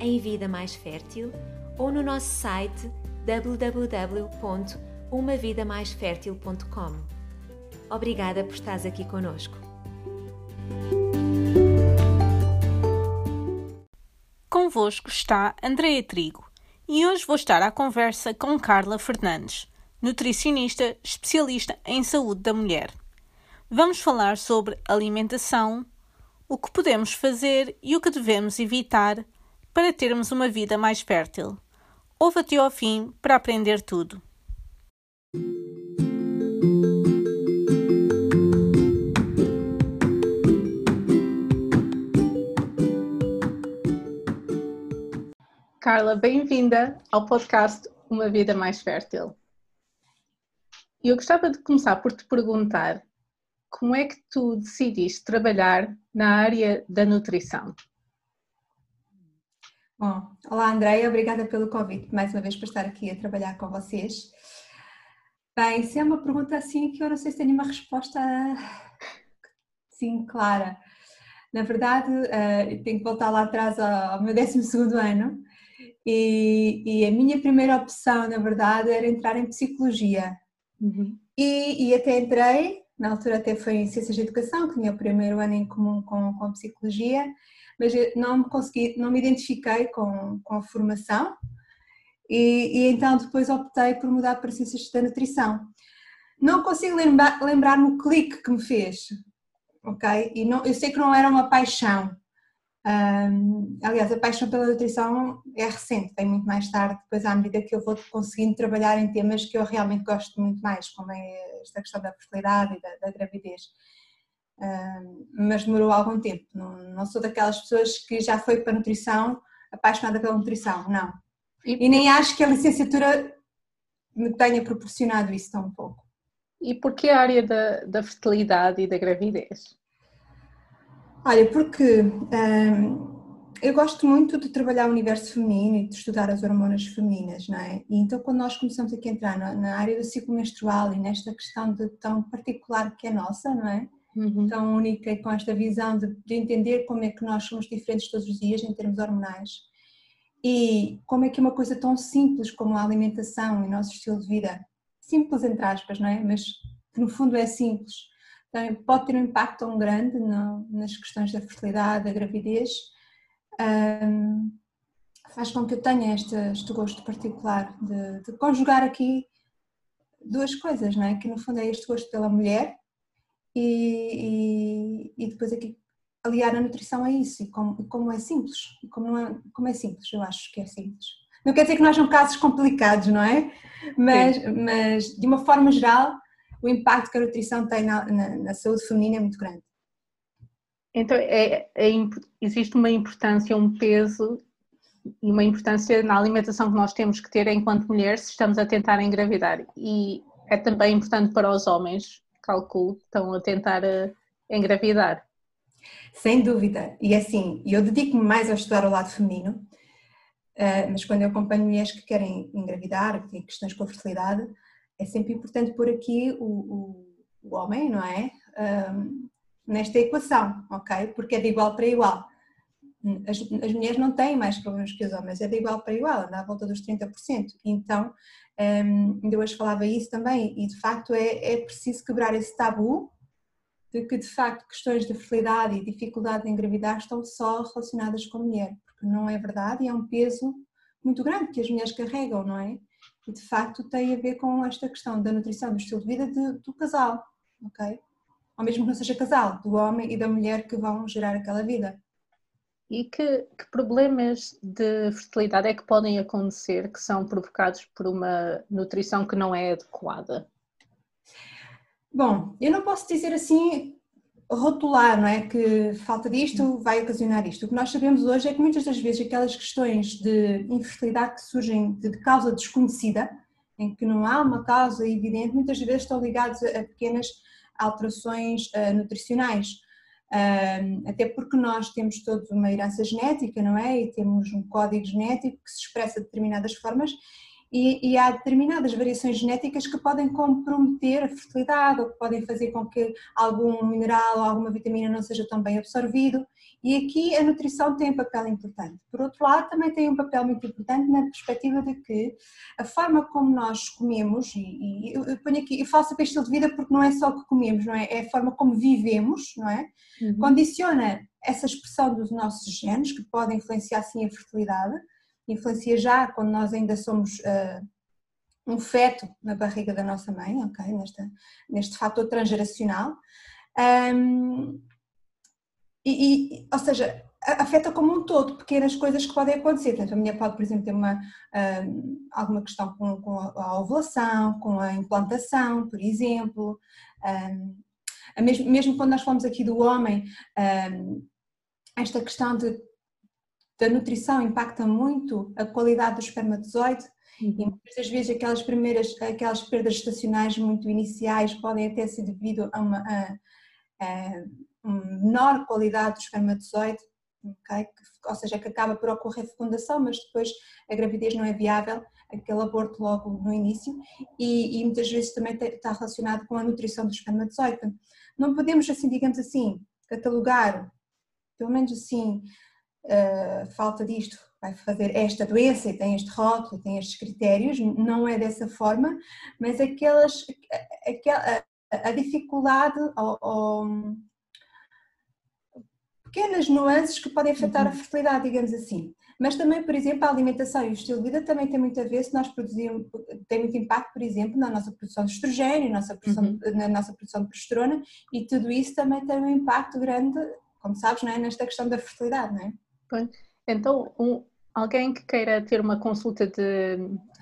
em Vida Mais Fértil ou no nosso site www.umavidamaisfertil.com. Obrigada por estares aqui conosco. Convosco está Andreia Trigo e hoje vou estar à conversa com Carla Fernandes, nutricionista especialista em saúde da mulher. Vamos falar sobre alimentação, o que podemos fazer e o que devemos evitar para termos uma vida mais fértil. Ouve até ao fim para aprender tudo. Carla, bem-vinda ao podcast Uma Vida Mais Fértil. Eu gostava de começar por te perguntar como é que tu decidiste trabalhar na área da nutrição? Bom, olá Andréia, obrigada pelo convite mais uma vez para estar aqui a trabalhar com vocês. Bem, isso é uma pergunta assim que eu não sei se tenho uma resposta sim clara. Na verdade, uh, tenho que voltar lá atrás ao meu 12 ano e, e, a minha primeira opção, na verdade, era entrar em psicologia. Uhum. E, e até entrei, na altura até foi em Ciências de Educação, que tinha o primeiro ano em comum com, com Psicologia, mas não me consegui, não me identifiquei com, com a formação e, e então depois optei por mudar para Ciências da Nutrição. Não consigo lembrar, lembrar-me o clique que me fez, ok? E não, eu sei que não era uma paixão, um, aliás, a paixão pela nutrição é recente, vem muito mais tarde, depois à medida que eu vou conseguindo trabalhar em temas que eu realmente gosto muito mais, como é esta questão da fertilidade e da, da gravidez. Mas demorou algum tempo, não, não, sou daquelas pessoas que já foi para a nutrição apaixonada pela nutrição, não. E, nem acho que a licenciatura me tenha proporcionado isso tão pouco. E porquê a área da, da fertilidade e da gravidez? Olha, porque hum, eu gosto muito de trabalhar o universo feminino e de estudar as hormonas femininas, não é? E então quando nós começamos aqui a entrar na, na área do ciclo menstrual e nesta questão de tão particular que é nossa, não é? Uhum. Tão única e com esta visão de, de entender como é que nós somos diferentes todos os dias em termos hormonais e como é que uma coisa tão simples como a alimentação e nosso estilo de vida, simples entre aspas, não é? Mas que no fundo é simples, então, pode ter um impacto tão grande no, nas questões da fertilidade, da gravidez, um, faz com que eu tenha este, este gosto particular de, de, conjugar aqui duas coisas, não é? Que no fundo é este gosto pela mulher e, e, e depois aqui aliar a nutrição a isso e como, como é simples, como, não é, como é simples, eu acho que é simples. Não quer dizer que não hajam casos complicados, não é? Mas, mas de uma forma geral o impacto que a nutrição tem na, na, na saúde feminina é muito grande. Então, é, é, existe uma importância, um peso e uma importância na alimentação que nós temos que ter enquanto mulheres se estamos a tentar engravidar. E é também importante para os homens, calculo, estão a tentar a engravidar. Sem dúvida. E assim, eu dedico-me mais a estudar o lado feminino, eh, mas quando eu acompanho mulheres que querem engravidar, que têm questões com a fertilidade, é sempre importante pôr aqui o, o, o homem, não é? Nesta equação, ok? Porque é de igual para igual. As, as, mulheres não têm mais problemas que os homens, é de igual para igual, anda à volta dos 30%. Então, um, eu hoje falava isso também, e de facto é, é preciso quebrar esse tabu de que de facto questões de fertilidade e dificuldade de engravidar estão só relacionadas com a mulher, porque não é verdade e é um peso muito grande que as mulheres carregam, não é? e de facto tem a ver com esta questão da nutrição, do estilo de vida de, do casal, ok? Ou mesmo que não seja casal, do homem e da mulher que vão gerar aquela vida. E que, que, problemas de fertilidade é que podem acontecer que são provocados por uma nutrição que não é adequada? Bom, eu não posso dizer assim rotular, não é? Que falta disto vai ocasionar isto. O que nós sabemos hoje é que muitas das vezes aquelas questões de infertilidade que surgem de, causa desconhecida, em que não há uma causa evidente, muitas vezes estão ligadas a pequenas alterações uh, nutricionais. Até porque nós temos todos uma herança genética, não é? E temos um código genético que se expressa de determinadas formas e, e, há determinadas variações genéticas que podem comprometer a fertilidade ou que podem fazer com que algum mineral ou alguma vitamina não seja tão bem absorvido. E aqui a nutrição tem um papel importante. Por outro lado, também tem um papel muito importante na perspectiva de que a forma como nós comemos, e, e eu ponho aqui, eu falo sobre estilo de vida porque não é só o que comemos, não é? É a forma como vivemos, não é? Uhum. Condiciona essa expressão dos nossos genes, que podem influenciar sim a fertilidade influencia já quando nós ainda somos uh, um feto na barriga da nossa mãe, ok? Neste fator transgeracional. Um, e, e, ou seja, afeta como um todo pequenas coisas que podem acontecer. Portanto, a mulher pode, por exemplo, ter uma, um, alguma questão com, com, a ovulação, com a implantação, por exemplo. Um, mesmo, mesmo quando nós falamos aqui do homem, esta questão de da nutrição impacta muito a qualidade do espermatozoide uhum. e muitas das vezes aquelas primeiras, aquelas perdas estacionais muito iniciais podem até ser devido a uma, a, a uma menor qualidade do espermatozoide, okay? ou seja, que acaba por ocorrer fecundação, mas depois a gravidez não é viável, aquele aborto logo no início, e, e muitas vezes também está relacionado com a nutrição do espermatozoide. Não podemos, assim, digamos assim, catalogar, pelo menos assim, uh, falta disto, vai fazer esta doença e tem este rótulo, tem estes critérios, não é dessa forma, mas aquelas, aquela, a, a dificuldade ou, ou, pequenas nuances que podem afetar uhum. a fertilidade, digamos assim. Mas também, por exemplo, a alimentação e o estilo de vida também tem muito a ver se nós produzimos, tem muito impacto, por exemplo, na nossa produção de estrogênio, na nossa produção, uhum. na nossa produção de progesterona e tudo isso também tem um impacto grande, como sabes, não é? nesta questão da fertilidade, não é? Então, um, alguém que queira ter uma consulta de,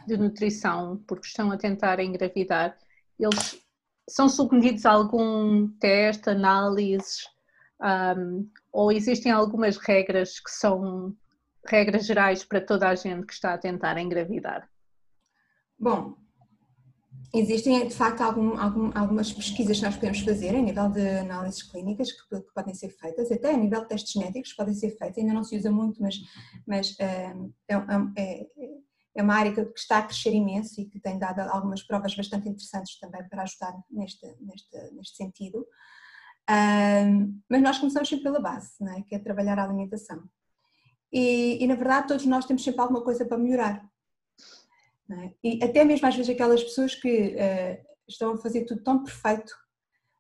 de nutrição porque estão a tentar engravidar, eles são submetidos a algum teste, análises, um, ou existem algumas regras que são regras gerais para toda a gente que está a tentar engravidar? Bom, Existem, de facto, algum, algum, algumas pesquisas que nós podemos fazer a nível de análises clínicas que, que, podem ser feitas, até a nível de testes genéticos podem ser feitos, ainda não se usa muito, mas, mas eh, é, é, é, uma área que está a crescer imenso e que tem dado algumas provas bastante interessantes também para ajudar neste, neste, neste sentido. mas nós começamos sempre pela base, é? que é trabalhar a alimentação. E, e, na verdade, todos nós temos sempre alguma coisa para melhorar. É? E até mesmo às vezes aquelas pessoas que uh, estão a fazer tudo tão perfeito,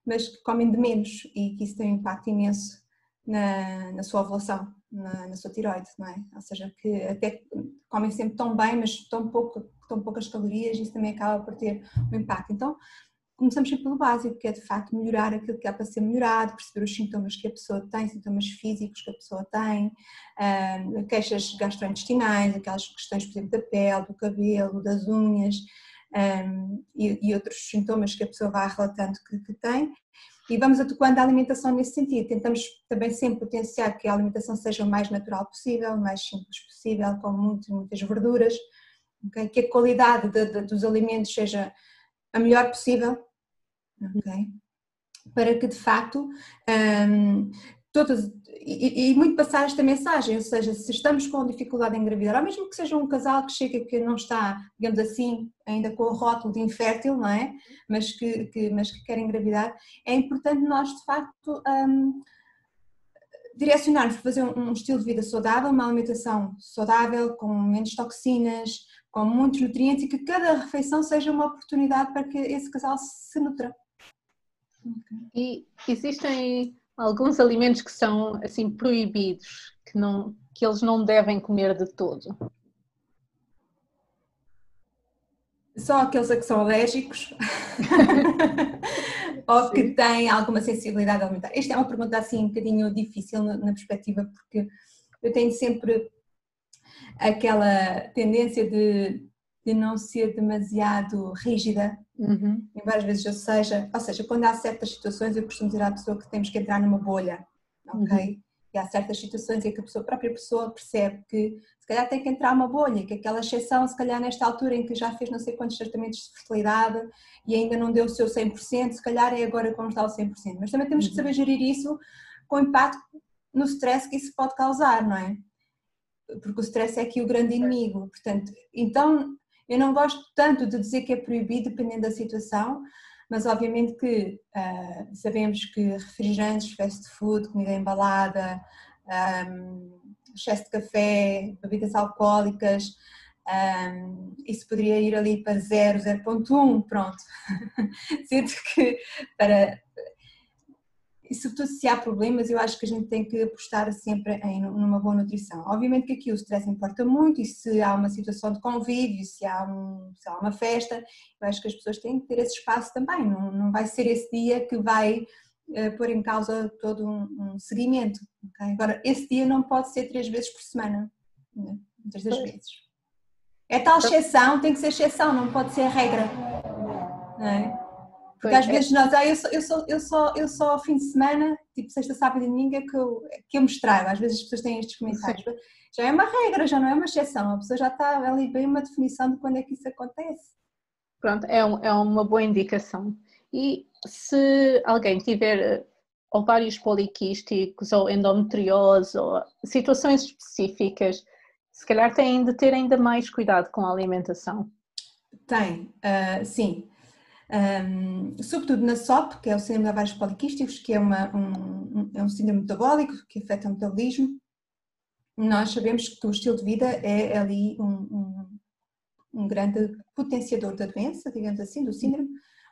mas que comem de menos e que isso tem um impacto imenso na, na sua ovulação, na, na, sua tiroide, não é? Ou seja, que até comem sempre tão bem, mas tão, pouco, tão poucas calorias, isso também acaba por ter um impacto. Então, começamos sempre pelo básico, que é de facto melhorar aquilo que há para ser melhorado, perceber os sintomas que a pessoa tem, sintomas físicos que a pessoa tem, queixas gastrointestinais, aquelas questões, por exemplo, da pele, do cabelo, das unhas e, outros sintomas que a pessoa vai relatando que, tem. E vamos adequando a alimentação nesse sentido. Tentamos também sempre potenciar que a alimentação seja o mais natural possível, o mais simples possível, com muitas, muitas verduras, que a qualidade de, de, dos alimentos seja a melhor possível, ok? Para que de facto um, todas, e, e, muito passar esta mensagem, ou seja, se estamos com dificuldade em engravidar, ou mesmo que seja um casal que chega que não está, digamos assim, ainda com o rótulo de infértil, não é? Mas que, que mas que quer engravidar, é importante nós de facto um, direcionarmos para fazer um, um estilo de vida saudável, uma alimentação saudável, com menos toxinas, com muitos nutrientes e que cada refeição seja uma oportunidade para que esse casal se nutra. E existem alguns alimentos que são assim proibidos, que, não, que eles não devem comer de todo? Só aqueles a que são alérgicos ou que têm alguma sensibilidade alimentar. Esta é uma pergunta assim um bocadinho difícil na, na perspectiva, porque eu tenho sempre aquela tendência de, de não ser demasiado rígida Uhum. E várias vezes eu seja, ou seja, quando há certas situações, eu costumo dizer à pessoa que temos que entrar numa bolha, ok? Uhum. E há certas situações em que a, pessoa, a própria pessoa percebe que se calhar tem que entrar uma bolha, que aquela exceção, se calhar nesta altura em que já fez não sei quantos tratamentos de fertilidade e ainda não deu o seu 100%, se calhar é agora como está o 100%. Mas também temos que uhum. saber gerir isso com impacto no stress que isso pode causar, não é? Porque o stress é aqui o grande inimigo. Portanto, então eu não gosto tanto de dizer que é proibido, dependendo da situação, mas obviamente que uh, sabemos que refrigerantes, fast food, comida embalada, um, excesso de café, bebidas alcoólicas, um, isso poderia ir ali para 0, 0.1, pronto. Sinto que para e sobretudo se há problemas, eu acho que a gente tem que apostar sempre em numa boa nutrição. Obviamente que aqui o stress importa muito e se há uma situação de convívio, se há, um, se há uma festa, eu acho que as pessoas têm que ter esse espaço também, não, não vai ser esse dia que vai uh, pôr em causa todo um, um seguimento. Okay? Agora, esse dia não pode ser três vezes por semana, né? muitas das vezes. É tal exceção, tem que ser exceção, não pode ser a regra. Não é? Porque às é. vezes nós, ah, eu só, eu, só, eu, só, eu só ao fim de semana, tipo sexta, sábado e domingo, é que eu, que eu me. Às vezes as pessoas têm estes comentários. Sim. Já é uma regra, já não é uma exceção. A pessoa já está ali bem uma definição de quando é que isso acontece. Pronto, é, um, é uma boa indicação. E se alguém tiver eh, ovários poliquísticos ou endometriose ou situações específicas, se calhar têm de ter ainda mais cuidado com a alimentação. Tem, uh, sim um, sobretudo na SOP, que é o síndrome de ovários poliquísticos, que é, uma, um, é um síndrome metabólico que afeta o metabolismo. Nós sabemos que o estilo de vida é ali um, um, grande potenciador da doença, digamos assim, do síndrome,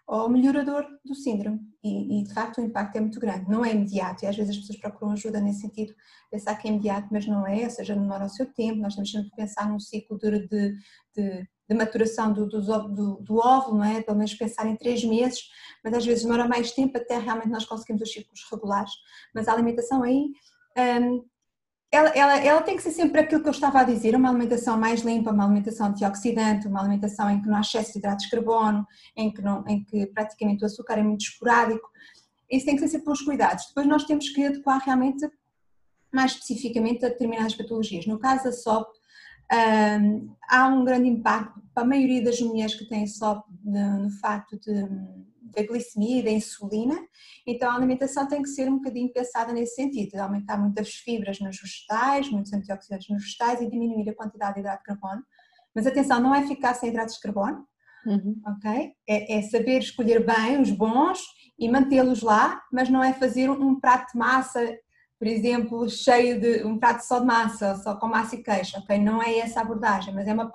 ou melhorador do síndrome. E, e, de facto o impacto é muito grande. Não é imediato, e às vezes as pessoas procuram ajuda nesse sentido, pensar que é imediato, mas não é, ou seja, demora o seu tempo. Nós temos sempre que pensar num ciclo de, de, de de maturação do, do, do, do, óvulo, não é? Pelo menos pensar em três meses, mas às vezes demora mais tempo até realmente nós conseguimos os ciclos regulares. Mas a alimentação aí, um, ela, ela, ela tem que ser sempre aquilo que eu estava a dizer, uma alimentação mais limpa, uma alimentação antioxidante, uma alimentação em que não há excesso de hidratos de carbono, em que, não, em que praticamente o açúcar é muito esporádico. Isso tem que ser sempre pelos cuidados. Depois nós temos que adequar realmente mais especificamente a determinadas patologias. No caso da SOP, um, há um grande impacto para a maioria das mulheres que têm SOP no, facto de, da glicemia e da insulina, então a alimentação tem que ser um bocadinho pensada nesse sentido, de aumentar muitas fibras nos vegetais, muitos antioxidantes nos vegetais e diminuir a quantidade de hidrato de carbono. Mas atenção, não é ficar sem hidratos de carbono, uhum. ok? É, é, saber escolher bem os bons e mantê-los lá, mas não é fazer um prato de massa por exemplo, cheio de um prato só de massa, só com massa e queijo, ok? Não é essa a abordagem, mas, é uma,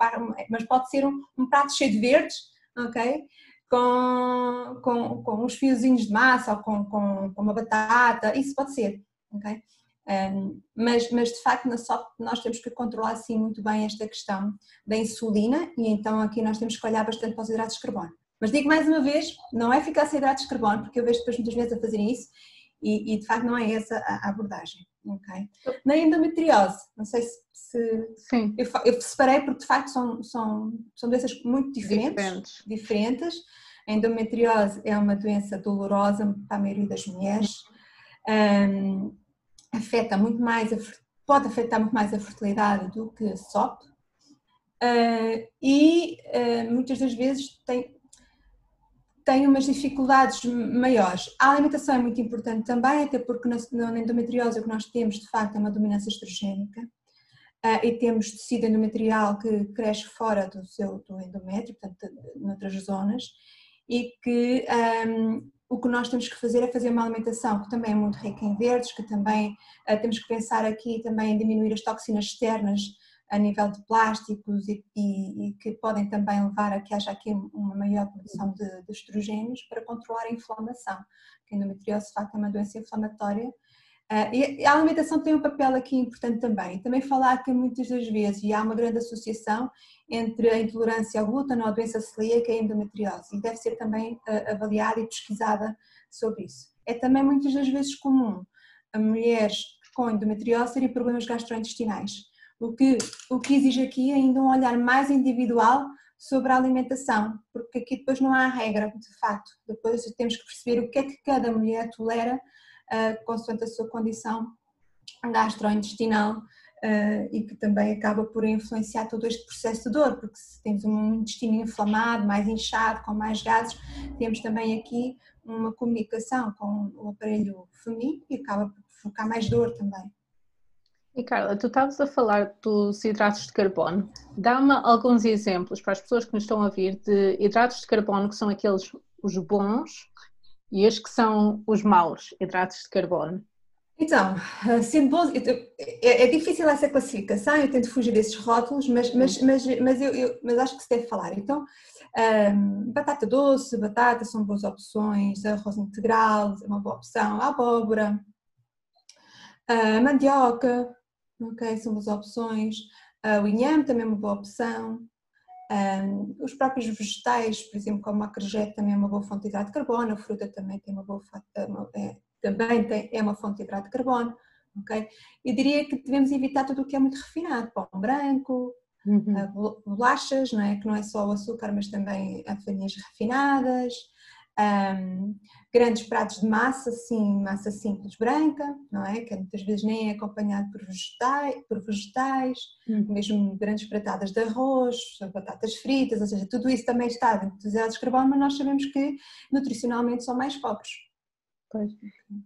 mas pode ser um, um prato cheio de verdes, ok? Com, com, com uns fiozinhos de massa ou com, com, com uma batata, isso pode ser, ok? Um, mas, mas de facto na nós temos que controlar assim muito bem esta questão da insulina e então aqui nós temos que olhar bastante para os hidratos de carbono. Mas digo mais uma vez, não é ficar sem hidratos de carbono, porque eu vejo depois muitas vezes a fazerem isso e, e, de facto não é essa a abordagem. Okay? Na endometriose, não sei se, se Sim. Eu, eu, separei porque de facto são, são, são doenças muito diferentes, diferentes. diferentes. A endometriose é uma doença dolorosa para a maioria das mulheres, um, afeta muito mais, a, pode afetar muito mais a fertilidade do que a SOP, uh, e uh, muitas das vezes tem, têm umas dificuldades maiores. A alimentação é muito importante também, até porque na endometriose o que nós temos de facto é uma dominância estrogénica uh, e temos tecido endometrial que cresce fora do seu do endométrio, portanto, noutras zonas, e que um, o que nós temos que fazer é fazer uma alimentação que também é muito rica em verdes, que também uh, temos que pensar aqui também em diminuir as toxinas externas a nível de plásticos e, e, e, que podem também levar a que haja aqui uma maior produção de, de estrogênios para controlar a inflamação, que a endometriose de facto é uma doença inflamatória. Uh, e a alimentação tem um papel aqui importante também. Também falar que muitas das vezes, e há uma grande associação entre a intolerância ao glúten ou a doença celíaca e a endometriose, e deve ser também uh, avaliada e pesquisada sobre isso. É também muitas das vezes comum a mulheres com endometriose terem problemas gastrointestinais o que, o que exige aqui é ainda um olhar mais individual sobre a alimentação, porque aqui depois não há regra, de facto. Depois temos que perceber o que é que cada mulher tolera, uh, consoante a sua condição gastrointestinal uh, e que também acaba por influenciar todo este processo de dor, porque se temos um intestino inflamado, mais inchado, com mais gases, temos também aqui uma comunicação com o aparelho feminino e acaba por provocar mais dor também. E Carla, tu estavas a falar dos hidratos de carbono. Dá-me alguns exemplos para as pessoas que nos estão a ouvir de hidratos de carbono que são aqueles os bons e os que são os maus hidratos de carbono. Então, sendo bons, é, é, difícil essa classificação, eu tento fugir desses rótulos, mas, mas, mas, mas, eu, eu, mas acho que se deve falar. Então, um, batata doce, batata são boas opções, arroz integral é uma boa opção, abóbora, uh, mandioca, ok? São boas opções. Uh, o inhame também é uma boa opção. Um, os próprios vegetais, por exemplo, como a crejete, também é uma boa fonte de hidrato de carbono. A fruta também tem uma boa é, também tem, é uma fonte de hidrato de carbono. ok? Eu diria que devemos evitar tudo o que é muito refinado, pão branco, uhum. uh, bolachas, não é? Que não é só o açúcar, mas também farinhas refinadas, um, grandes pratos de massa, sim, massa simples branca, não é? Que muitas vezes nem é acompanhado por vegetais, por vegetais uhum. mesmo grandes pratadas de arroz, batatas fritas, ou seja, tudo isso também está dentro dos hidratos de carbono, mas nós sabemos que nutricionalmente são mais pobres. Pois.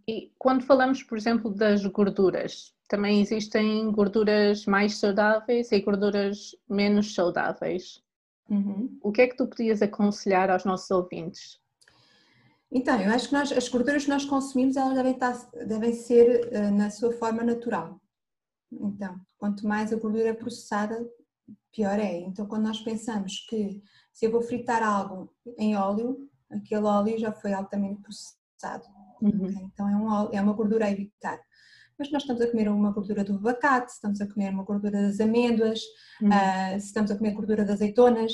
E quando falamos, por exemplo, das gorduras, também existem gorduras mais saudáveis e gorduras menos saudáveis. Uhum. O que é que tu podias aconselhar aos nossos ouvintes? Então, eu acho que nós, as gorduras que nós consumimos elas devem, estar, devem ser uh, na sua forma natural. Então, quanto mais a gordura é processada, pior é. Então, quando nós pensamos que se eu vou fritar algo em óleo, aquele óleo já foi altamente processado. Uhum. Okay? Então, é, um óleo, é uma gordura a evitar. Mas nós estamos a comer uma gordura do abacate, estamos a comer uma gordura das amêndoas, uhum. uh, estamos a comer gordura das azeitonas,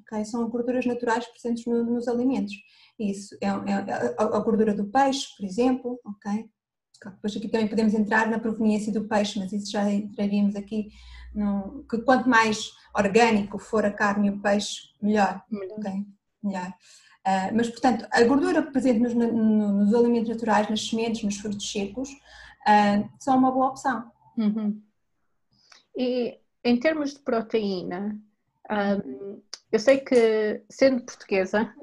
okay? são gorduras naturais presentes no, nos alimentos. Isso é, é, a, gordura do peixe, por exemplo, ok? Depois aqui também podemos entrar na proveniência do peixe, mas isso já entraríamos aqui, no, que quanto mais orgânico for a carne e o peixe, melhor, melhor. Okay? melhor. Uh, mas, portanto, a gordura presente nos, nos, alimentos naturais, nas sementes, nos frutos secos, uh, são uma boa opção. Uhum. E em termos de proteína, um, eu sei que, sendo portuguesa,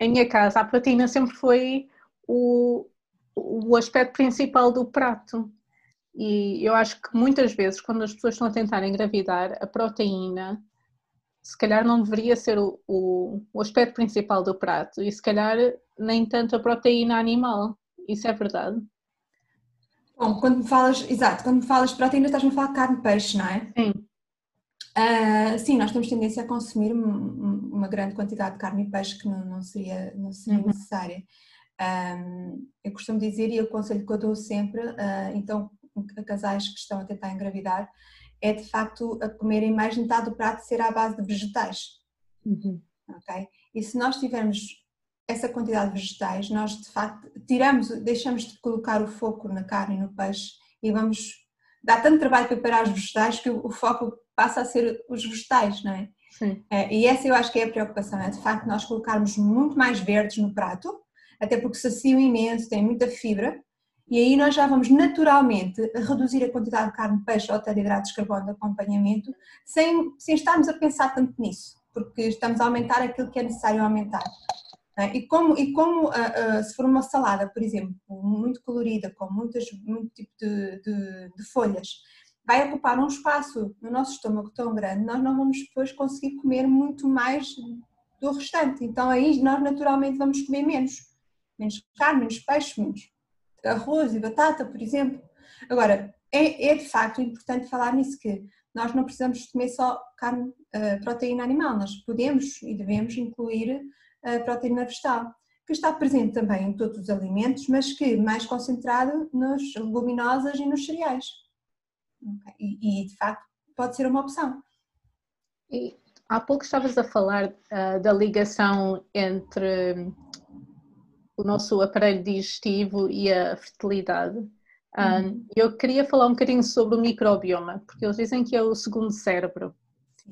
em minha casa a proteína sempre foi o, o aspecto principal do prato. E eu acho que muitas vezes, quando as pessoas estão a tentar engravidar, a proteína se calhar não deveria ser o, o, o, aspecto principal do prato e se calhar nem tanto a proteína animal. Isso é verdade? Bom, quando me falas, exato, quando me falas de proteína estás-me a falar de carne peixe, não é? Sim. Uh, sim, nós temos tendência a consumir uma grande quantidade de carne e peixe que não, não seria, não seria uhum. necessária. Um, eu costumo dizer, e o conselho que eu dou sempre, uh, então, a casais que estão a tentar engravidar, é de facto a comerem mais metade do prato ser à base de vegetais. Uhum. Ok? E se nós tivermos essa quantidade de vegetais, nós de facto tiramos, deixamos de colocar o foco na carne e no peixe e vamos. Dá tanto trabalho preparar os vegetais que o foco passa a ser os vegetais, não é? Sim. É, e essa eu acho que é a preocupação, é de facto nós colocarmos muito mais verdes no prato, até porque saciam imenso, tem muita fibra, e aí nós já vamos naturalmente reduzir a quantidade de carne, peixe ou hidratos de carbono de acompanhamento, sem, sem estarmos a pensar tanto nisso, porque estamos a aumentar aquilo que é necessário aumentar. É? E como, e como uh, uh, se for uma salada, por exemplo, muito colorida, com muitas, muito tipo de, de, de folhas, vai ocupar um espaço no nosso estômago tão grande, nós não vamos depois conseguir comer muito mais do restante. Então aí nós naturalmente vamos comer menos. Menos carne, menos peixe, menos arroz e batata, por exemplo. Agora, é, é de facto importante falar nisso que nós não precisamos comer só carne, uh, proteína animal, nós podemos e devemos incluir uh, proteína vegetal, que está presente também em todos os alimentos, mas que mais concentrado nas leguminosas e nos cereais. E, e, de facto pode ser uma opção. E há pouco estavas a falar uh, da ligação entre o nosso aparelho digestivo e a fertilidade. Um, uhum. eu queria falar um bocadinho sobre o microbioma, porque eles dizem que é o segundo cérebro.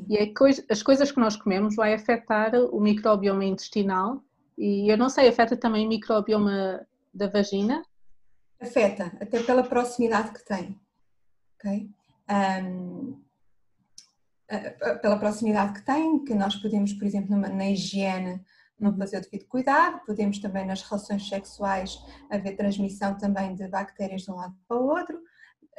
E coisa, as coisas que nós comemos vai afetar o microbioma intestinal e eu não sei, afeta também o microbioma da vagina? Afeta, até pela proximidade que tem. Ok? Um, pela proximidade que tem, que nós podemos, por exemplo, numa, na higiene, não fazer o devido cuidado, podemos também nas relações sexuais haver transmissão também de bactérias de um lado para o outro,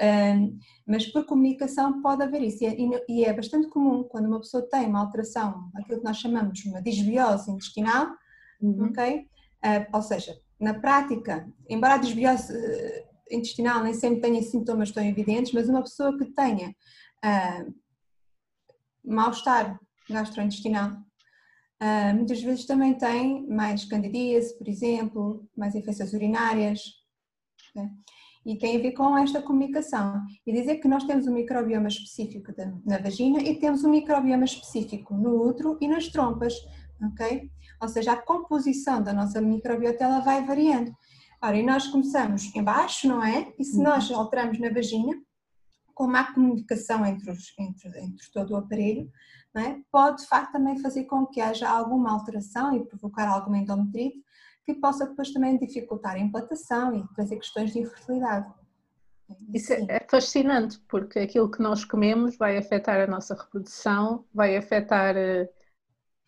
um, mas por comunicação pode haver isso e é, e é, bastante comum quando uma pessoa tem uma alteração, aquilo que nós chamamos uma disbiose intestinal, uhum. ok? Uh, ou seja, na prática, embora a disbiose uh, intestinal nem sempre tenha sintomas tão evidentes, mas uma pessoa que tenha uh, mal-estar gastrointestinal Uh, muitas vezes também tem mais candidíase, por exemplo, mais infecções urinárias, né? e tem a ver com esta comunicação. E dizer que nós temos um microbioma específico na vagina e temos um microbioma específico no útero e nas trompas, ok? Ou seja, a composição da nossa microbiota ela vai variando. Ora, e nós começamos embaixo, não é? E se uhum. nós alteramos na vagina, com má comunicação entre, os, entre, entre todo o aparelho, é? pode de facto também fazer com que haja alguma alteração e provocar alguma endometrite que possa depois também dificultar a implantação e trazer questões de infertilidade. Isso é, é fascinante, porque aquilo que nós comemos vai afetar a nossa reprodução, vai afetar uh,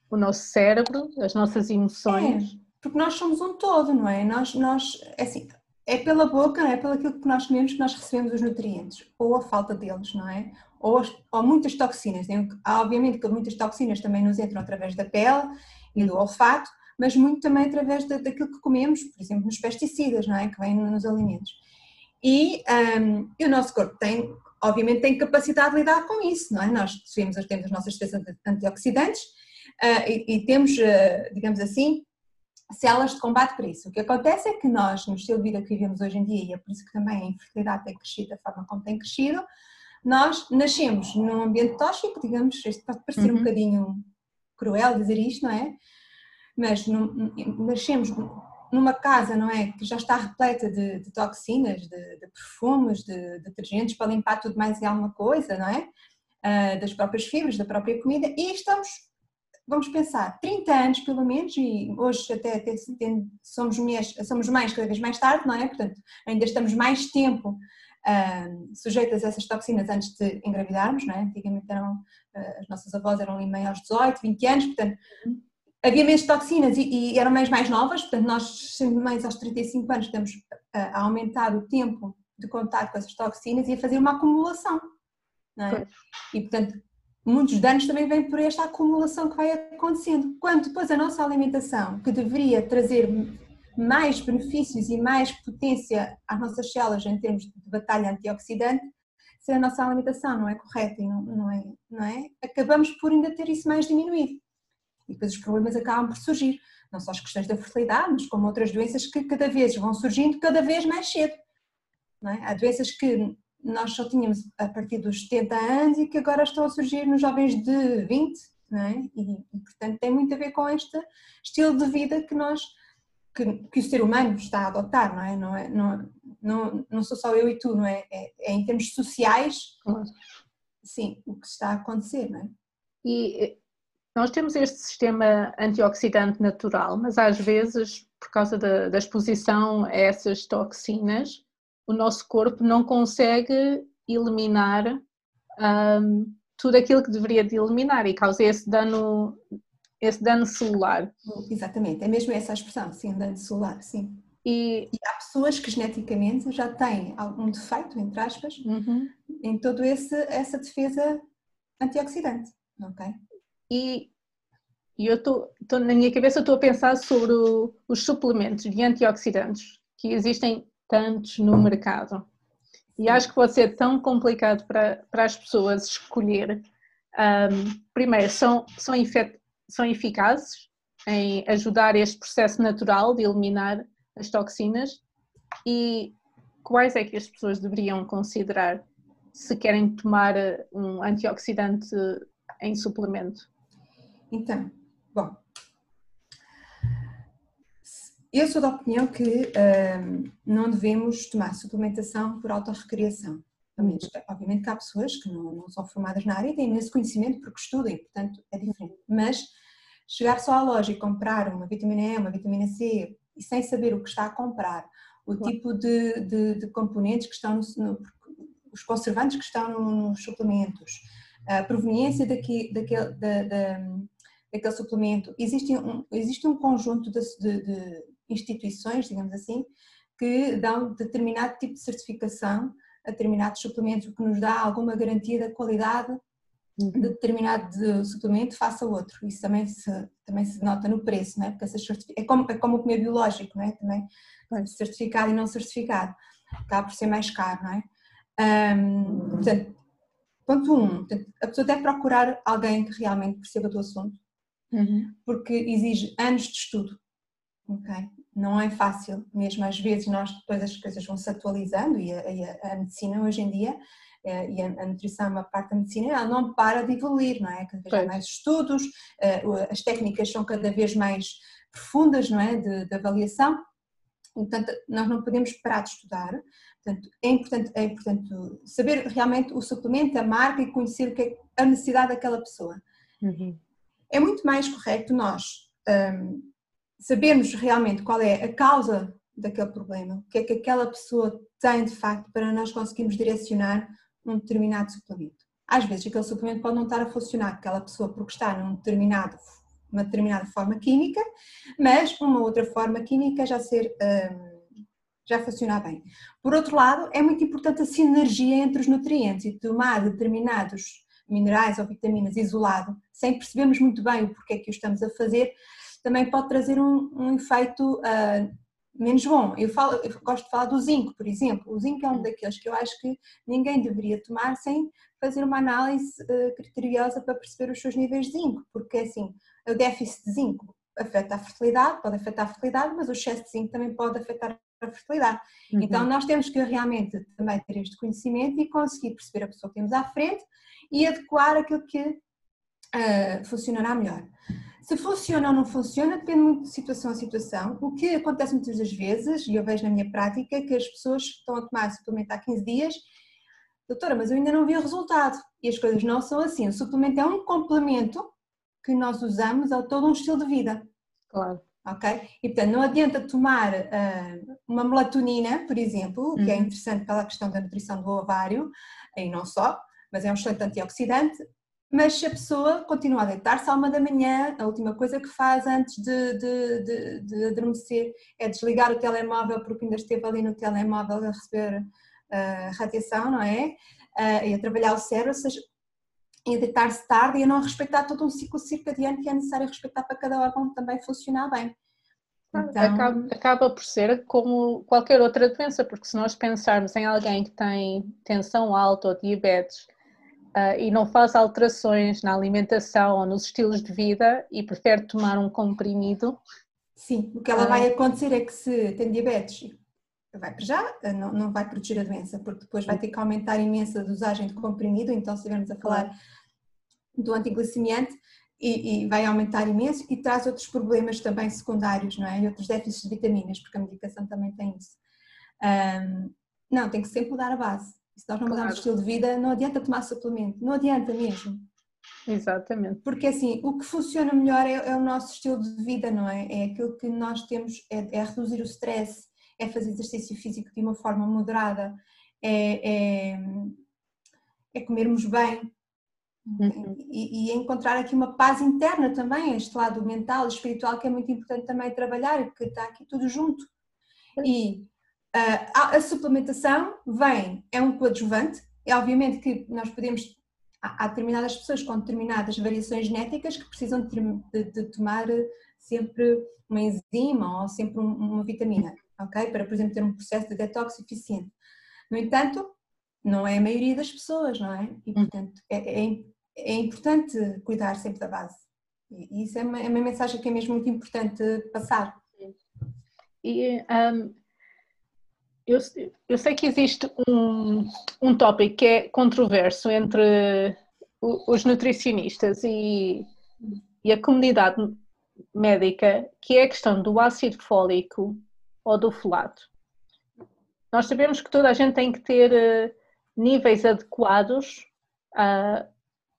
o nosso cérebro, as nossas emoções. É, porque nós somos um todo, não é? Nós, nós é assim, é pela boca, é? Pelo aquilo que nós comemos que nós recebemos os nutrientes, ou a falta deles, não é? Ou, ou muitas toxinas. Né? Obviamente que muitas toxinas também nos entram através da pele e do olfato, mas muito também através daquilo que comemos, por exemplo, nos pesticidas, não é? Que vêm nos alimentos. E, um, e o nosso corpo tem, obviamente, tem capacidade de lidar com isso, não é? Nós temos, temos as nossas defesas antioxidantes uh, e, e, temos, uh, digamos assim, células de combate para isso. O que acontece é que nós, no estilo de vida que vivemos hoje em dia, e é por isso que também a infertilidade tem crescido da forma como tem crescido, nós nascemos num ambiente tóxico, digamos, isto pode parecer uhum. um bocadinho cruel dizer isto, não é? Mas num, nascemos numa casa, não é? Que já está repleta de, de toxinas, de, de, perfumes, de, de detergentes para limpar tudo mais e alguma coisa, não é? Uh, das próprias fibras, da própria comida, e estamos vamos pensar, 30 anos pelo menos, e hoje até, até somos, mulheres, somos mães cada vez mais tarde, não é? Portanto, ainda estamos mais tempo uh, sujeitas a essas toxinas antes de engravidarmos, não é? Antigamente eram, uh, as nossas avós eram ali meio aos 18, 20 anos, portanto, havia menos toxinas e, e, eram mães mais novas, portanto, nós, sendo mães aos 35 anos, estamos a, a aumentar o tempo de contato com essas toxinas e a fazer uma acumulação. Não é? E, portanto, muitos danos também vêm por esta acumulação que vai acontecendo. Quando depois a nossa alimentação, que deveria trazer mais benefícios e mais potência às nossas células em termos de batalha antioxidante, se a nossa alimentação não é correta e não, não, é, não é, acabamos por ainda ter isso mais diminuído. E depois os problemas acabam por surgir, não só as questões da fertilidade, mas como outras doenças que cada vez vão surgindo cada vez mais cedo. É? Há doenças que nós só tínhamos a partir dos 70 anos e que agora estão a surgir nos jovens de 20, não é? E, e portanto tem muito a ver com este estilo de vida que nós, que, que, o ser humano está a adotar, não é? Não, é não, não, não sou só eu e tu, não é? É, é em termos sociais, sim, o que está a acontecer, não é? E eh, nós temos este sistema antioxidante natural, mas às vezes, por causa da, da exposição a essas toxinas, o nosso corpo não consegue eliminar um, tudo aquilo que deveria de eliminar e causa esse dano, esse dano celular. Exatamente, é mesmo essa a expressão, sim, dano celular, sim. E, e há pessoas que geneticamente já têm algum defeito, entre aspas, uhum. em esse essa defesa antioxidante, ok? E, e eu estou, na minha cabeça estou a pensar sobre o, os suplementos de antioxidantes que existem tantos no mercado. E acho que pode ser tão complicado para, para as pessoas escolher. Um, primeiro, são, são, são eficazes em ajudar este processo natural de eliminar as toxinas e quais é que as pessoas deveriam considerar se querem tomar um antioxidante em suplemento? Então, bom, eu sou da opinião que um, não devemos tomar suplementação por autorrecriação, obviamente que há pessoas que não, não, são formadas na área e têm esse conhecimento porque estudam portanto, é diferente. Mas chegar só à loja e comprar uma vitamina E, uma vitamina C e sem saber o que está a comprar, o claro. tipo de, de, de, componentes que estão no, no, os conservantes que estão nos suplementos, a proveniência daqui, daquele, da, da, daquele suplemento. Existe um, existe um conjunto de, de instituições, digamos assim, que dão determinado tipo de certificação a determinados suplementos, o que nos dá alguma garantia da qualidade uhum. de determinado suplemento face a outro. Isso também se, também se nota no preço, não é? Porque essas é, como, é como comer biológico, não é? Também certificado e não certificado. Acaba por ser mais caro, não é? Um, portanto, ponto um, portanto, a pessoa deve procurar alguém que realmente perceba do assunto, uhum. porque exige anos de estudo, ok? não é fácil, mesmo às vezes nós depois as coisas vão se atualizando e a, e a, a medicina hoje em dia eh, e a, a, nutrição é uma parte da medicina, ela não para de evoluir, não é? Cada vez há mais estudos, eh, as técnicas são cada vez mais profundas, não é? De, de avaliação, portanto nós não podemos parar de estudar, portanto é importante, é importante saber realmente o suplemento, a marca e conhecer o que é a necessidade daquela pessoa. Uhum. É muito mais correto nós um, sabermos realmente qual é a causa daquele problema, o que é que aquela pessoa tem de facto para nós conseguirmos direcionar um determinado suplemento. Às vezes aquele suplemento pode não estar a funcionar aquela pessoa porque está num determinado, uma determinada forma química, mas uma outra forma química já ser um, já funcionar bem. Por outro lado, é muito importante a sinergia entre os nutrientes e tomar determinados minerais ou vitaminas isolado, sem percebermos muito bem o porquê que o estamos a fazer, também pode trazer um, um efeito uh, menos bom. Eu, falo, eu gosto de falar do zinco, por exemplo. O zinco é um daqueles que eu acho que ninguém deveria tomar sem fazer uma análise uh, criteriosa para perceber os seus níveis de zinco, porque assim, o déficit de zinco afeta a fertilidade, pode afetar a fertilidade, mas o excesso de zinco também pode afetar a fertilidade. Uhum. Então nós temos que realmente também ter este conhecimento e conseguir perceber a pessoa que temos à frente e adequar aquilo que uh, funcionará melhor. Se funciona ou não funciona depende muito de situação a situação. O que acontece muitas das vezes, e eu vejo na minha prática, é que as pessoas estão a tomar suplemento há 15 dias, doutora, mas eu ainda não vi o resultado. E as coisas não são assim. O suplemento é um complemento que nós usamos a todo um estilo de vida. Claro. Ok? E portanto, não adianta tomar uh, uma melatonina, por exemplo, que é uhum. interessante pela questão da nutrição do ovário, e não só, mas é um excelente antioxidante, mas se a pessoa continua a deitar-se à uma da manhã, a última coisa que faz antes de, de, de, de, adormecer é desligar o telemóvel porque ainda esteve ali no telemóvel a receber uh, radiação, não é? Uh, e a trabalhar o cérebro, ou seja, e a deitar-se tarde e a não respeitar todo um ciclo circadiano que é necessário respeitar para cada órgão também funcionar bem. Então... Acaba, acaba, por ser como qualquer outra doença, porque se nós pensarmos em alguém que tem tensão alta ou diabetes uh, e não faz alterações na alimentação ou nos estilos de vida e prefere tomar um comprimido. Sim, o que ela uh, vai acontecer é que se tem diabetes, vai para já, não, não vai proteger a doença, porque depois vai ter que aumentar imensa dosagem de comprimido, então se estivermos a falar do antiglicemiante, e, e, vai aumentar imenso e traz outros problemas também secundários, não é? E outros déficits de vitaminas, porque a medicação também tem isso. Um, não, tem que sempre mudar a base. Se nós não mudarmos o estilo de vida, não adianta tomar suplemento, não adianta mesmo. Exatamente. Porque assim, o que funciona melhor é, é, o nosso estilo de vida, não é? É aquilo que nós temos, é, é reduzir o stress, é fazer exercício físico de uma forma moderada, é, é, é comermos bem uhum. e, e, encontrar aqui uma paz interna também, este lado mental e espiritual que é muito importante também trabalhar, porque está aqui tudo junto. E a, suplementação vem, é um coadjuvante, é obviamente que nós podemos, há, determinadas pessoas com determinadas variações genéticas que precisam de, de, de tomar sempre uma enzima ou sempre uma vitamina, ok? Para, por exemplo, ter um processo de detox eficiente. No entanto, não é a maioria das pessoas, não é? E, portanto, é, é, é importante cuidar sempre da base. E isso é uma, é uma mensagem que é mesmo muito importante passar. E um, eu, eu sei que existe um, um tópico que é controverso entre os nutricionistas e, e a comunidade médica, que é a questão do ácido fólico ou do folato. Nós sabemos que toda a gente tem que ter níveis adequados uh,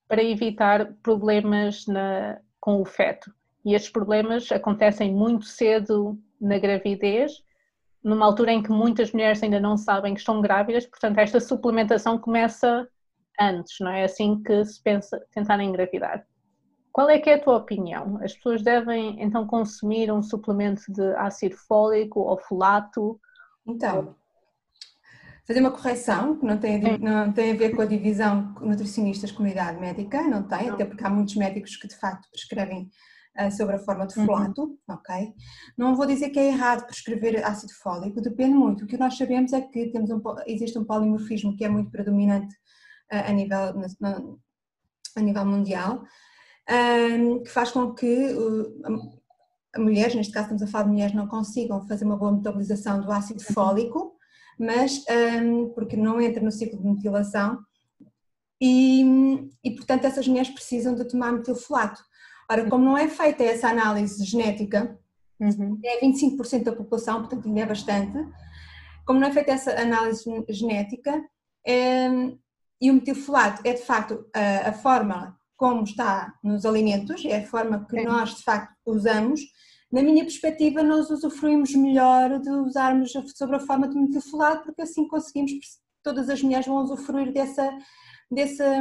para evitar problemas na, com o feto. E estes problemas acontecem muito cedo na gravidez, numa altura em que muitas mulheres ainda não sabem que estão grávidas, portanto, esta suplementação começa antes, não é? Assim que se pensa tentar engravidar. Qual é que é a tua opinião? As pessoas devem então consumir um suplemento de ácido fólico ou folato? Então, fazer uma correção, que não tem, a, não tem a ver com a divisão nutricionistas comunidade médica, não tem, não. até porque há muitos médicos que de facto prescrevem sobre a forma de folato, uhum. ok? Não vou dizer que é errado prescrever ácido fólico, depende muito. O que nós sabemos é que temos um, existe um polimorfismo que é muito predominante uh, a, nível, a nível mundial, um, que faz com que uh, mulheres, neste caso estamos a falar de mulheres, não consigam fazer uma boa metabolização do ácido uhum. fólico, mas um, porque não entra no ciclo de metilação e, e, portanto essas mulheres precisam de tomar metilfolato. Ora, como não é feita essa análise genética, uhum. é 25% da população, portanto ainda é bastante, como não é feita essa análise genética, é, e o metilfolato é de facto a, a forma como está nos alimentos, é a forma que nós de facto usamos, na minha perspectiva, nós usufruímos melhor de usarmos sobre a forma de metilfolato, porque assim conseguimos, todas as mulheres vão usufruir dessa, dessa,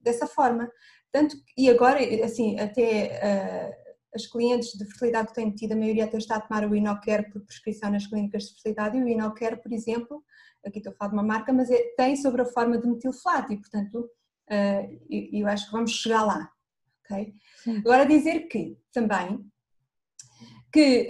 dessa forma. Tanto, e agora, assim, até uh, as clientes de fertilidade que têm tido, a maioria até está a tomar o Inocare por prescrição nas clínicas de fertilidade, e o Inocare, por exemplo, aqui estou a falar de uma marca, mas é, tem sobre a forma de metilfolato, e portanto, uh, eu, eu acho que vamos chegar lá. Agora dizer que também que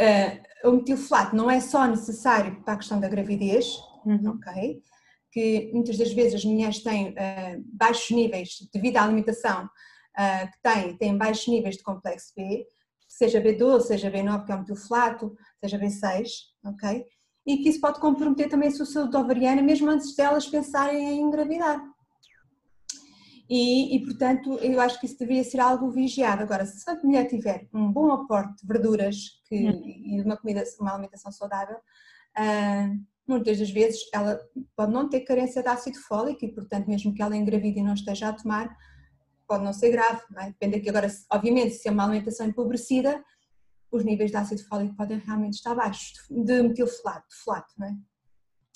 uh, o metilfolato não é só necessário para a questão da gravidez, uhum. ok? Que muitas das vezes as mulheres têm uh, baixos níveis, devido à alimentação uh, que têm, têm baixos níveis de complexo B, seja B12, seja B9, que é o metilfolato, seja B6, ok? E que isso pode comprometer também a sua saúde ovariana, mesmo antes delas pensarem em engravidar. E, e, portanto, eu acho que isso deveria ser algo vigiado. Agora, se a mulher tiver um bom aporte de verduras que, uhum. e uma, comida, uma alimentação saudável, uh, muitas das vezes ela pode não ter carência de ácido fólico e, portanto, mesmo que ela engravide e não esteja a tomar, pode não ser grave. Não é? Depende aqui agora, obviamente, se é uma alimentação empobrecida, os níveis de ácido fólico podem realmente estar baixos, de metilfolato, folato, não é?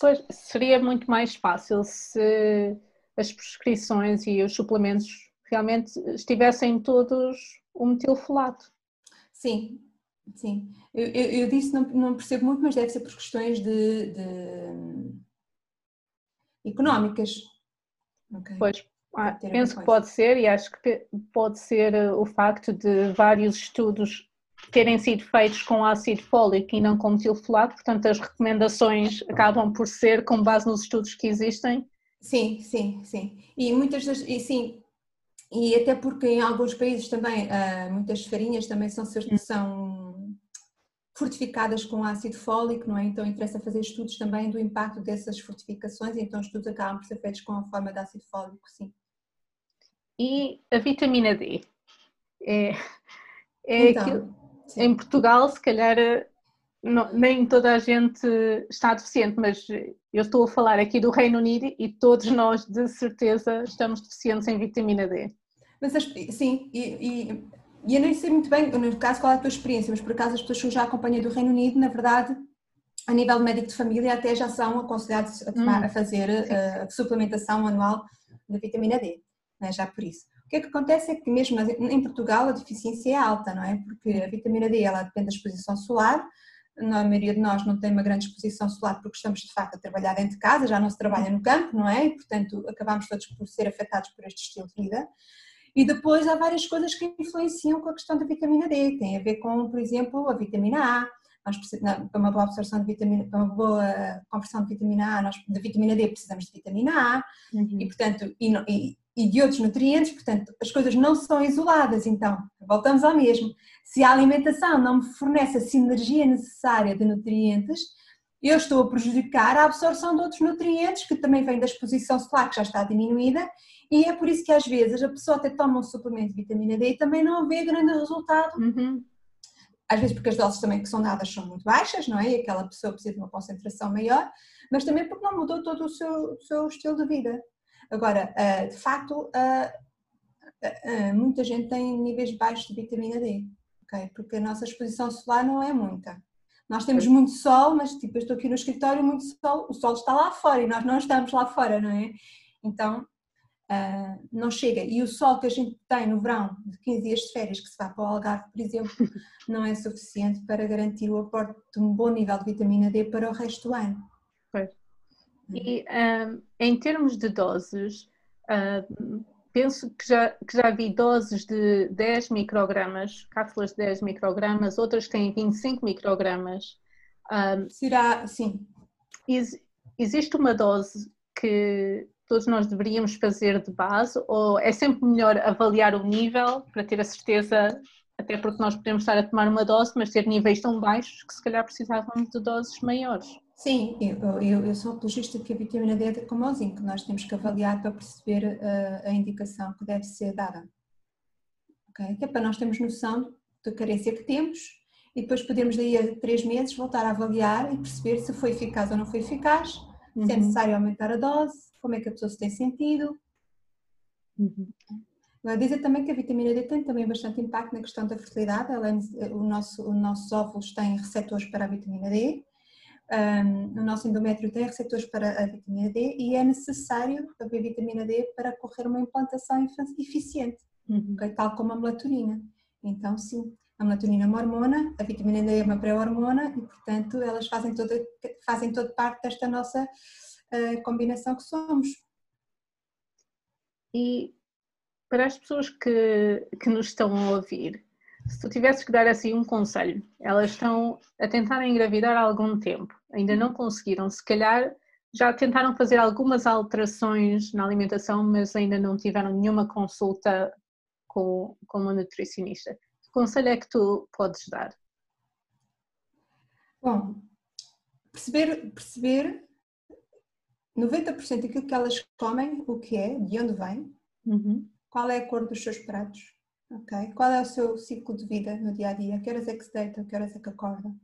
Pois, seria muito mais fácil se as prescrições e os suplementos realmente estivessem todos o metilfolato. Sim, sim. Eu, eu, eu disse, não, não, percebo muito, mas deve ser por questões de, de... económicas. Okay. Pois, ah, penso que pode ser, e acho que pode ser eh, o facto de vários estudos terem sido feitos com ácido fólico e não com metilfolato, portanto as recomendações acabam por ser com base nos estudos que existem Sim, sim, sim. E muitas das, e sim, e até porque em alguns países também uh, muitas farinhas também são, hum. são fortificadas com ácido fólico, não é? Então interessa fazer estudos também do impacto dessas fortificações, então os estudos acabam por ser feitos com a forma de ácido fólico, sim. E a vitamina D? É, é então, aquilo, em Portugal, se calhar não, nem toda a gente está deficiente, mas eu estou a falar aqui do Reino Unido e todos nós de certeza estamos deficientes em vitamina D. Mas sim, e, e, e eu nem sei muito bem, no caso, qual é a tua experiência, mas por acaso as pessoas que eu já acompanhei do Reino Unido, na verdade, a nível médico de família, até já são aconselhados a, tomar, hum, a fazer a, a suplementação anual da vitamina D, né, já por isso. O que é que acontece é que mesmo em Portugal a deficiência é alta, não é? Porque a vitamina D ela depende da exposição solar, a maioria de nós não tem uma grande exposição solar porque estamos de facto a trabalhar dentro de casa, já não se trabalha no campo, não é? E, portanto, acabamos todos por ser afetados por este estilo de vida. E depois há várias coisas que influenciam com a questão da vitamina D, tem a ver com, por exemplo, a vitamina A. Nós para uma boa absorção de vitamina, para uma boa conversão de vitamina A, nós, de vitamina D precisamos de vitamina A, uhum. e portanto, e, e, e de outros nutrientes, portanto, as coisas não são isoladas, então, voltamos ao mesmo. Se a alimentação não me fornece a sinergia necessária de nutrientes, eu estou a prejudicar a absorção de outros nutrientes que também vêm da exposição solar, que já está diminuída, e é por isso que às vezes a pessoa até toma um suplemento de vitamina D e também não vê grande resultado. Uhum. às vezes porque as doses também que são dadas são muito baixas, não é? E aquela pessoa precisa de uma concentração maior, mas também porque não mudou todo o seu, o seu estilo de vida. Agora, uh, de facto, uh, muita gente tem níveis baixos de vitamina D, ok? Porque a nossa exposição solar não é muita. Nós temos muito sol, mas tipo, eu estou aqui no escritório, muito sol, o sol está lá fora e nós não estamos lá fora, não é? Então, Uh, não chega. E o sol que a gente tem no verão, de 15 dias de férias, que se vai para o Algarve, por exemplo, não é suficiente para garantir o aporte de um bom nível de vitamina D para o resto do ano. Pois. E um, em termos de doses, uh, penso que já, que já vi doses de 10 microgramas, cápsulas de 10 microgramas, outras têm 25 microgramas. Um, Será, sim. Ex, existe uma dose que todos nós deveríamos fazer de base ou é sempre melhor avaliar o nível para ter a certeza, até porque nós podemos estar a tomar uma dose, mas ter níveis tão baixos que se calhar precisávamos de doses maiores? Sim, eu, eu, eu sou apologista de que a vitamina D é como o zinco, nós temos que avaliar para perceber a, eh, a indicação que deve ser dada. Okay? Que é para nós termos noção da carência que temos e depois podemos daí a três meses voltar a avaliar e perceber se foi eficaz ou não foi eficaz, uhum. se é uhum. necessário aumentar a dose, como é que a pessoa se tem sentido. Uhum. Dizer também que a vitamina D tem também bastante impacto na questão da fertilidade, além de, o nosso, os nossos óvulos têm receptores para a vitamina D, um, o nosso endométrio tem receptores para a vitamina D e é necessário haver vitamina D para correr uma implantação eficiente, uhum. tal como a melatonina. Então, sim, a melatonina é uma hormona, a vitamina D é uma pré-hormona e, portanto, elas fazem toda, fazem toda parte desta nossa a combinação que somos. E para as pessoas que, que nos estão a ouvir, se tu tivesses que dar assim um conselho, elas estão a tentar engravidar há algum tempo, ainda não conseguiram, se calhar já tentaram fazer algumas alterações na alimentação, mas ainda não tiveram nenhuma consulta com, com uma nutricionista. Que conselho é que tu podes dar? Bom, perceber, perceber 90% daquilo que elas comem, o que é, de onde vem, uhum. qual é a cor dos seus pratos, okay? qual é o seu ciclo de vida no dia a dia, que horas é que se deita, que horas é que acorda,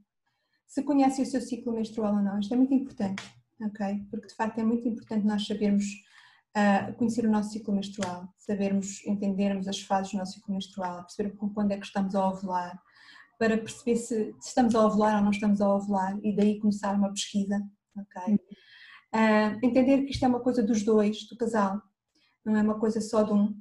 se conhece o seu ciclo menstrual ou não, isto é muito importante, ok? Porque de facto é muito importante nós sabermos uh, conhecer o nosso ciclo menstrual, sabermos, entendermos as fases do nosso ciclo menstrual, perceber quando é que estamos a ovular, para perceber se, se estamos a ovular ou não estamos a ovular e daí começar uma pesquisa, ok? Uh, entender que isto é uma coisa dos dois, do casal, não é uma coisa só de um.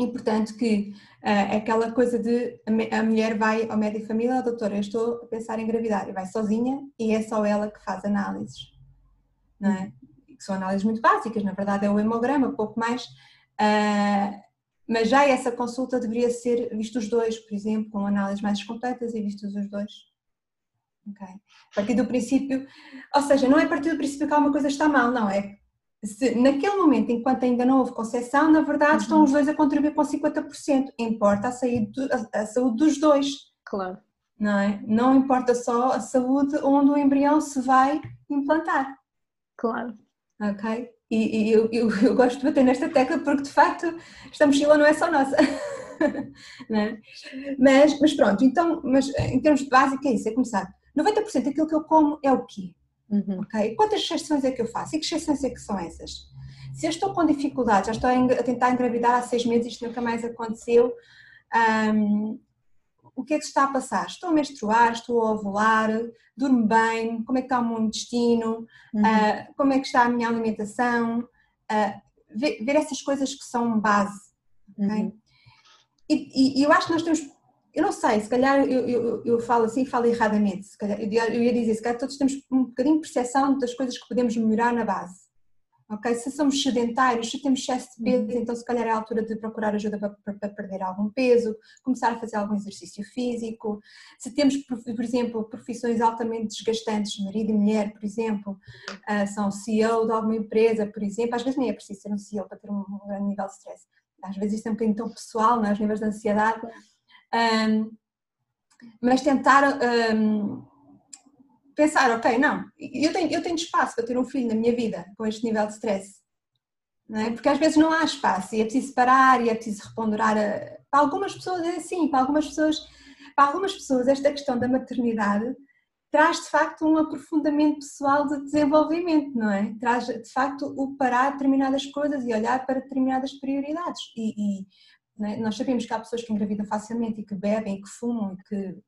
E portanto que uh, aquela coisa de a mulher vai ao médico de família, oh, doutora, eu estou a pensar em engravidar, e vai sozinha e é só ela que faz análises, não é? Que são análises muito básicas, na verdade é o hemograma, pouco mais, uh, mas já essa consulta deveria ser vistos os dois, por exemplo, com análises mais completas e vistos os dois. Okay. A partir do princípio, ou seja, não é a partir do princípio que alguma coisa está mal, não, é se naquele momento, enquanto ainda não houve concessão, na verdade uhum. estão os dois a contribuir com 50%, importa a saúde, a, a saúde dos dois. Claro. Não é? Não importa só a saúde onde o embrião se vai implantar. Claro. Ok? E, e eu, eu, eu, gosto de bater nesta tecla porque de facto esta mochila não é só nossa. é? mas, mas pronto, então, mas em termos de básico é isso, é começar 90% daquilo que eu como é o quê? Uhum. Okay? Quantas exceções é que eu faço? E que exceções é que são essas? Se eu estou com dificuldades, já estou a tentar engravidar há seis meses, isto nunca mais aconteceu, um, o que é que está a passar? Estou a menstruar, estou a ovular, durmo bem, como é que está o meu intestino, uhum. uh, como é que está a minha alimentação, uh, ver, ver, essas coisas que são base. Okay? Uhum. E, e, e, eu acho que nós temos eu não sei, se calhar eu, eu, eu falo assim, falo erradamente, se calhar, eu ia dizer, se calhar todos temos um bocadinho de percepção das coisas que podemos melhorar na base. Ok? Se somos sedentários, se temos excesso de peso, então se calhar é a altura de procurar ajuda para, para, perder algum peso, começar a fazer algum exercício físico. Se temos, por exemplo, profissões altamente desgastantes, marido e mulher, por exemplo, uh, são CEO de alguma empresa, por exemplo, às vezes nem é preciso ser um CEO para ter um grande nível de stress. Às vezes isto é um bocadinho tão pessoal, não é? os níveis de ansiedade um, mas tentar um, pensar, ok, não, eu tenho, eu tenho espaço para ter um filho na minha vida com este nível de stress. É? Porque às vezes não há espaço e é preciso parar e é preciso reponderar. A... Para algumas pessoas é assim, para algumas pessoas, para algumas pessoas esta questão da maternidade traz de facto um aprofundamento pessoal de desenvolvimento, não é? Traz de facto o parar determinadas coisas e olhar para determinadas prioridades. E, e né, nós sabemos que há pessoas que engravidam facilmente e que bebem e que fumam e que.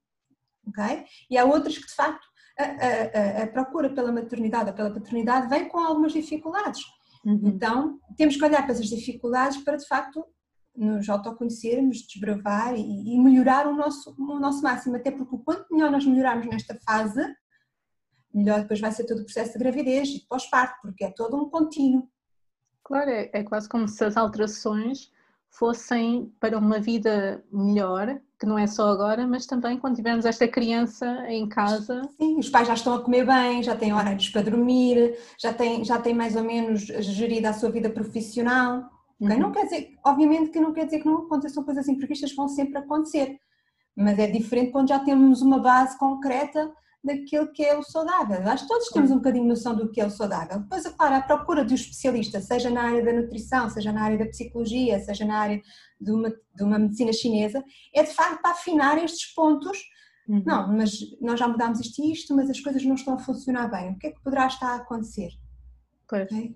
ok? E há outras que de facto a, a, a procura pela maternidade ou pela paternidade vem com algumas dificuldades. Uhum. Então temos que olhar para essas dificuldades para de facto nos autoconhecermos, desbravar e, e, melhorar o nosso, o nosso máximo, até porque quanto melhor nós melhorarmos nesta fase, melhor depois vai ser todo o processo de gravidez e de pós-parto, porque é todo um contínuo. Claro, é, é quase como se as alterações fossem para uma vida melhor, que não é só agora, mas também quando tivermos esta criança em casa. Sim, os pais já estão a comer bem, já têm horários para dormir, já têm, já têm mais ou menos gerida a sua vida profissional. Okay? Uhum. Não quer dizer, obviamente que não quer dizer que não aconteçam coisas imprevistas, vão sempre acontecer, mas é diferente quando já temos uma base concreta daquilo que é o saudável. Acho que todos temos um bocadinho noção do que é o saudável. Depois, é claro, a procura de um especialista, seja na área da nutrição, seja na área da psicologia, seja na área de uma, de uma medicina chinesa, é de facto para afinar estes pontos. Uhum. Não, mas nós já mudámos isto e isto, mas as coisas não estão a funcionar bem. O que é que poderá estar a acontecer? Pois. Okay?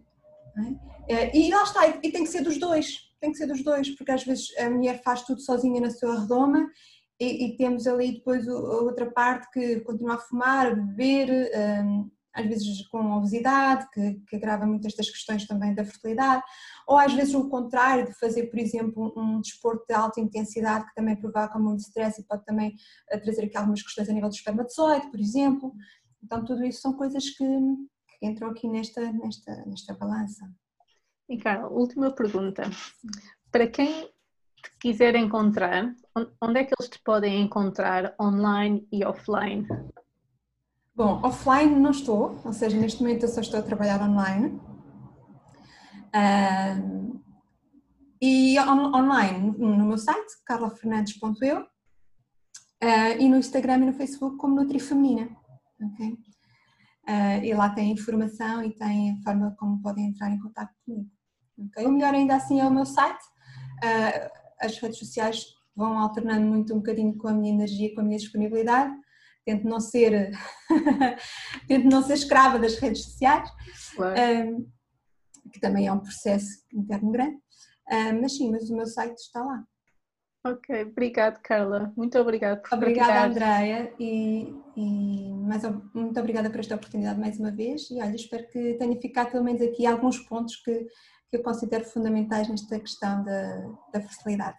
É? E lá está, e tem que ser dos dois, tem que ser dos dois, porque às vezes a mulher faz tudo sozinha na sua redoma e, e temos ali depois a outra parte que continua a fumar, a beber, um, às vezes com obesidade, que, que agrava muito estas questões também da fertilidade, ou às vezes o contrário, de fazer, por exemplo, um desporto de alta intensidade que também provoca muito stress e pode também eh, trazer aqui algumas questões a nível do espermatozoide, por exemplo. Então, tudo isso são coisas que, que entram aqui nesta, nesta, nesta balança. E Carla, última pergunta. Para quem quiser encontrar, onde é que eles te podem encontrar online e offline? Bom, offline não estou, ou seja, neste momento eu só estou a trabalhar online. E on, online no meu site, carlafernandes.eu uh, e no Instagram e no Facebook como Nutrifemina. Okay? Uh, e lá tem informação e tem a forma como podem entrar em contato comigo. Okay? O melhor ainda assim é o meu site. Uh, as redes sociais vão alternando muito um bocadinho com a minha energia, com a minha disponibilidade. Tento não ser, tento não ser escrava das redes sociais, claro. que também é um processo interno grande. mas sim, mas o meu site está lá. Ok, obrigado Carla, muito obrigada por Obrigada Andreia e, e mais, muito obrigada por esta oportunidade mais uma vez e olha, espero que tenha ficado pelo menos aqui alguns pontos que, que eu considero fundamentais nesta questão da, da fertilidade.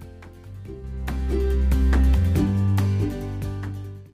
Bye.